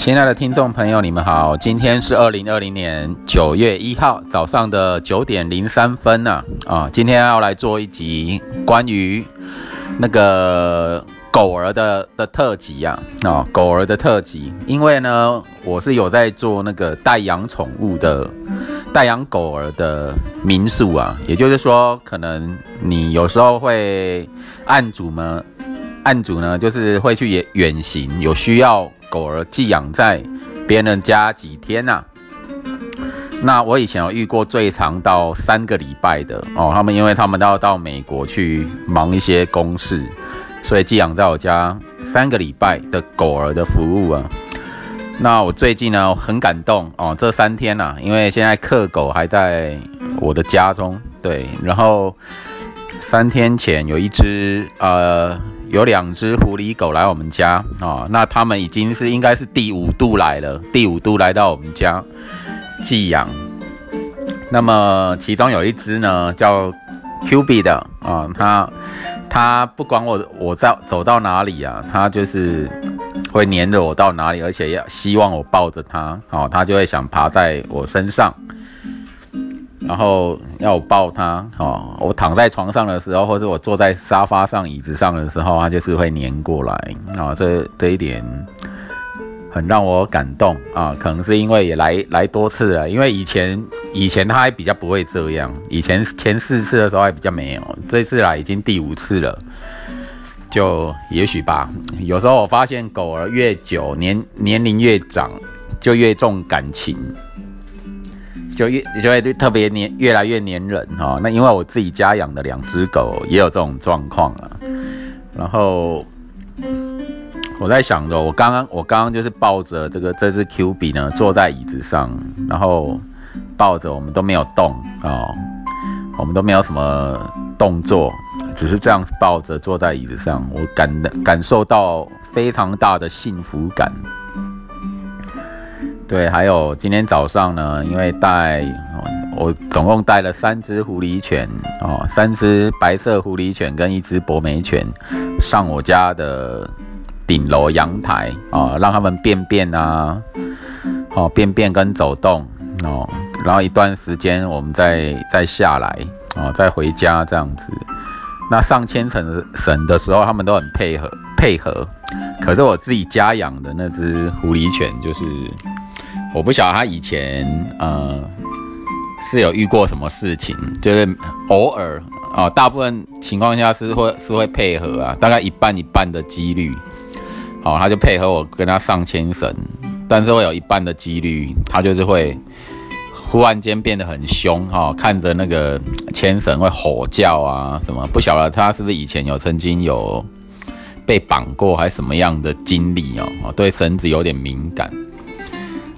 亲爱的听众朋友，你们好，今天是二零二零年九月一号早上的九点零三分呢。啊，今天要来做一集关于那个狗儿的的特辑呀。啊，狗儿的特辑，因为呢，我是有在做那个代养宠物的代养狗儿的民宿啊，也就是说，可能你有时候会案主们。案主呢，就是会去远远行，有需要狗儿寄养在别人家几天呐。那我以前有遇过最长到三个礼拜的哦，他们因为他们都要到美国去忙一些公事，所以寄养在我家三个礼拜的狗儿的服务啊。那我最近呢很感动哦，这三天呐，因为现在客狗还在我的家中，对，然后三天前有一只呃。有两只狐狸狗来我们家啊，那他们已经是应该是第五度来了，第五度来到我们家寄养。那么其中有一只呢叫 Q B 的啊，它它不管我我在走到哪里啊，它就是会黏着我到哪里，而且要希望我抱着它，哦，它就会想爬在我身上。然后要我抱它，哦，我躺在床上的时候，或是我坐在沙发上、椅子上的时候，它就是会黏过来，啊，这这一点很让我感动啊，可能是因为也来来多次了，因为以前以前它还比较不会这样，以前前四次的时候还比较没有，这次来已经第五次了，就也许吧，有时候我发现狗儿越久年年龄越长，就越重感情。就越就会特别黏，越来越黏人哈。那因为我自己家养的两只狗也有这种状况啊。然后我在想着，我刚刚我刚刚就是抱着这个这只 Q B 呢，坐在椅子上，然后抱着我们都没有动啊，我们都没有什么动作，只是这样子抱着坐在椅子上，我感感受到非常大的幸福感。对，还有今天早上呢，因为带我总共带了三只狐狸犬哦，三只白色狐狸犬跟一只博美犬上我家的顶楼阳台啊，让他们便便啊，哦便便跟走动哦，然后一段时间我们再再下来哦，再回家这样子。那上千层绳的时候，他们都很配合配合，可是我自己家养的那只狐狸犬就是。我不晓得他以前呃是有遇过什么事情，就是偶尔啊，大部分情况下是会是会配合啊，大概一半一半的几率，好，他就配合我跟他上牵绳，但是会有一半的几率，他就是会忽然间变得很凶哈，看着那个牵绳会吼叫啊什么，不晓得他是不是以前有曾经有被绑过还是什么样的经历哦，对绳子有点敏感。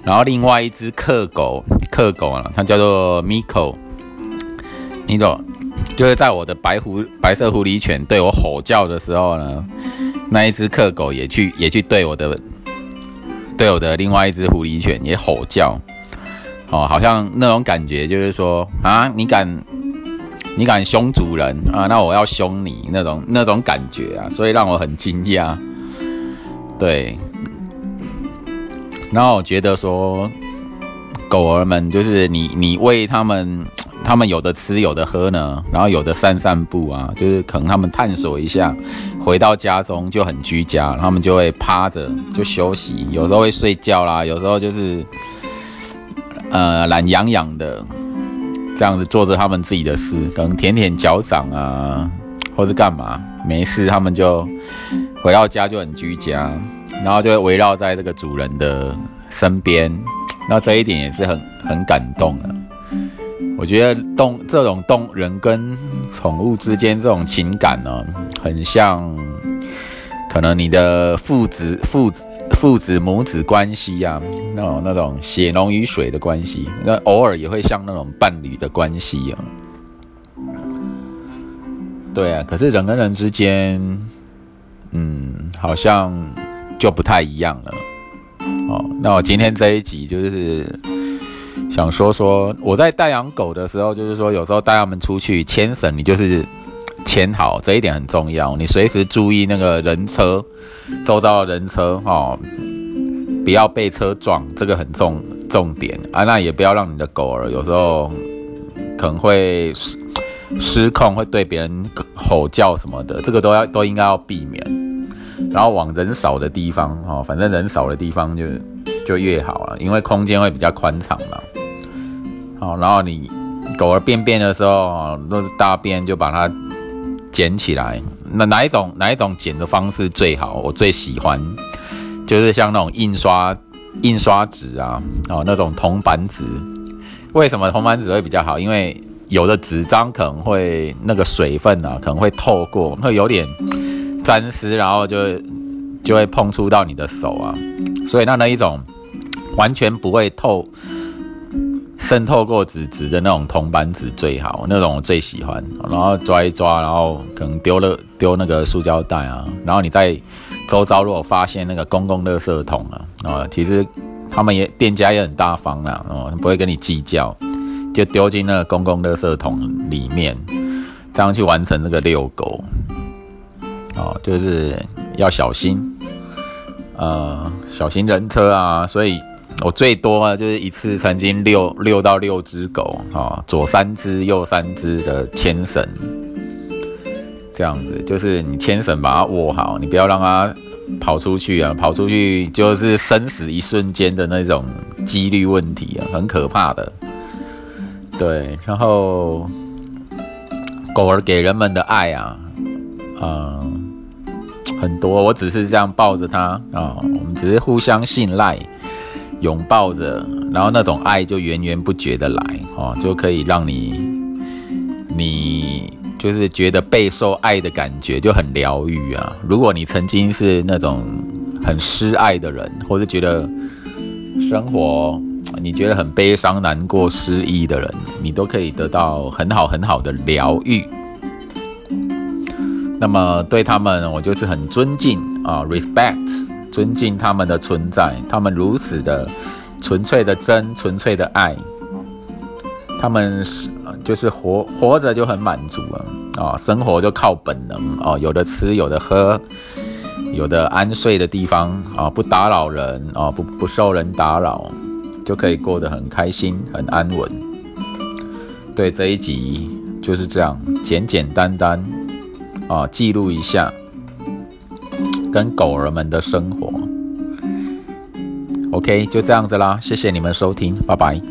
然后另外一只克狗，克狗啊，它叫做 Miko，你懂，就是在我的白狐白色狐狸犬对我吼叫的时候呢，那一只克狗也去也去对我的对我的另外一只狐狸犬也吼叫，哦，好像那种感觉就是说啊，你敢你敢凶主人啊，那我要凶你那种那种感觉啊，所以让我很惊讶，对。然后我觉得说，狗儿们就是你，你喂它们，它们有的吃，有的喝呢，然后有的散散步啊，就是可能它们探索一下，回到家中就很居家，它们就会趴着就休息，有时候会睡觉啦，有时候就是呃懒洋洋的这样子做着他们自己的事，可能舔舔脚掌啊，或是干嘛，没事，他们就回到家就很居家。然后就会围绕在这个主人的身边，那这一点也是很很感动的。我觉得动这种动人跟宠物之间这种情感呢，很像可能你的父子父子父子母子关系呀，那种那种血浓于水的关系，那偶尔也会像那种伴侣的关系啊。对啊，可是人跟人之间，嗯，好像。就不太一样了，哦，那我今天这一集就是想说说我在带养狗的时候，就是说有时候带他们出去牵绳，你就是牵好，这一点很重要，你随时注意那个人车，周遭的人车，哈，不要被车撞，这个很重重点啊。那也不要让你的狗儿有时候可能会失控，会对别人吼叫什么的，这个都要都应该要避免。然后往人少的地方哦，反正人少的地方就就越好了，因为空间会比较宽敞嘛。好，然后你狗儿便便的时候，都是大便就把它捡起来。那哪一种哪一种捡的方式最好？我最喜欢就是像那种印刷印刷纸啊，哦那种铜板纸。为什么铜板纸会比较好？因为有的纸张可能会那个水分啊，可能会透过，会有点。沾湿，然后就就会碰触到你的手啊，所以那那一种完全不会透渗透过纸纸的那种铜板纸最好，那种我最喜欢。然后抓一抓，然后可能丢了丢那个塑胶袋啊，然后你在周遭如果发现那个公共垃圾桶啊，啊，其实他们也店家也很大方啦，哦，不会跟你计较，就丢进那个公共垃圾桶里面，这样去完成这个遛狗。哦，就是要小心，呃，小心人车啊，所以我最多啊，就是一次曾经遛遛到六只狗，啊，左三只，右三只的牵绳，这样子，就是你牵绳把它握好，你不要让它跑出去啊，跑出去就是生死一瞬间的那种几率问题啊，很可怕的。对，然后狗儿给人们的爱啊，嗯。很多，我只是这样抱着他啊，我们只是互相信赖，拥抱着，然后那种爱就源源不绝的来哦，就可以让你，你就是觉得备受爱的感觉就很疗愈啊。如果你曾经是那种很失爱的人，或者觉得生活你觉得很悲伤、难过、失意的人，你都可以得到很好很好的疗愈。那么对他们，我就是很尊敬啊，respect，尊敬他们的存在，他们如此的纯粹的真，纯粹的爱，他们是就是活活着就很满足了啊，生活就靠本能啊，有的吃，有的喝，有的安睡的地方啊，不打扰人啊，不不受人打扰，就可以过得很开心，很安稳。对这一集就是这样，简简单单。啊，记录一下跟狗儿们的生活。OK，就这样子啦，谢谢你们收听，拜拜。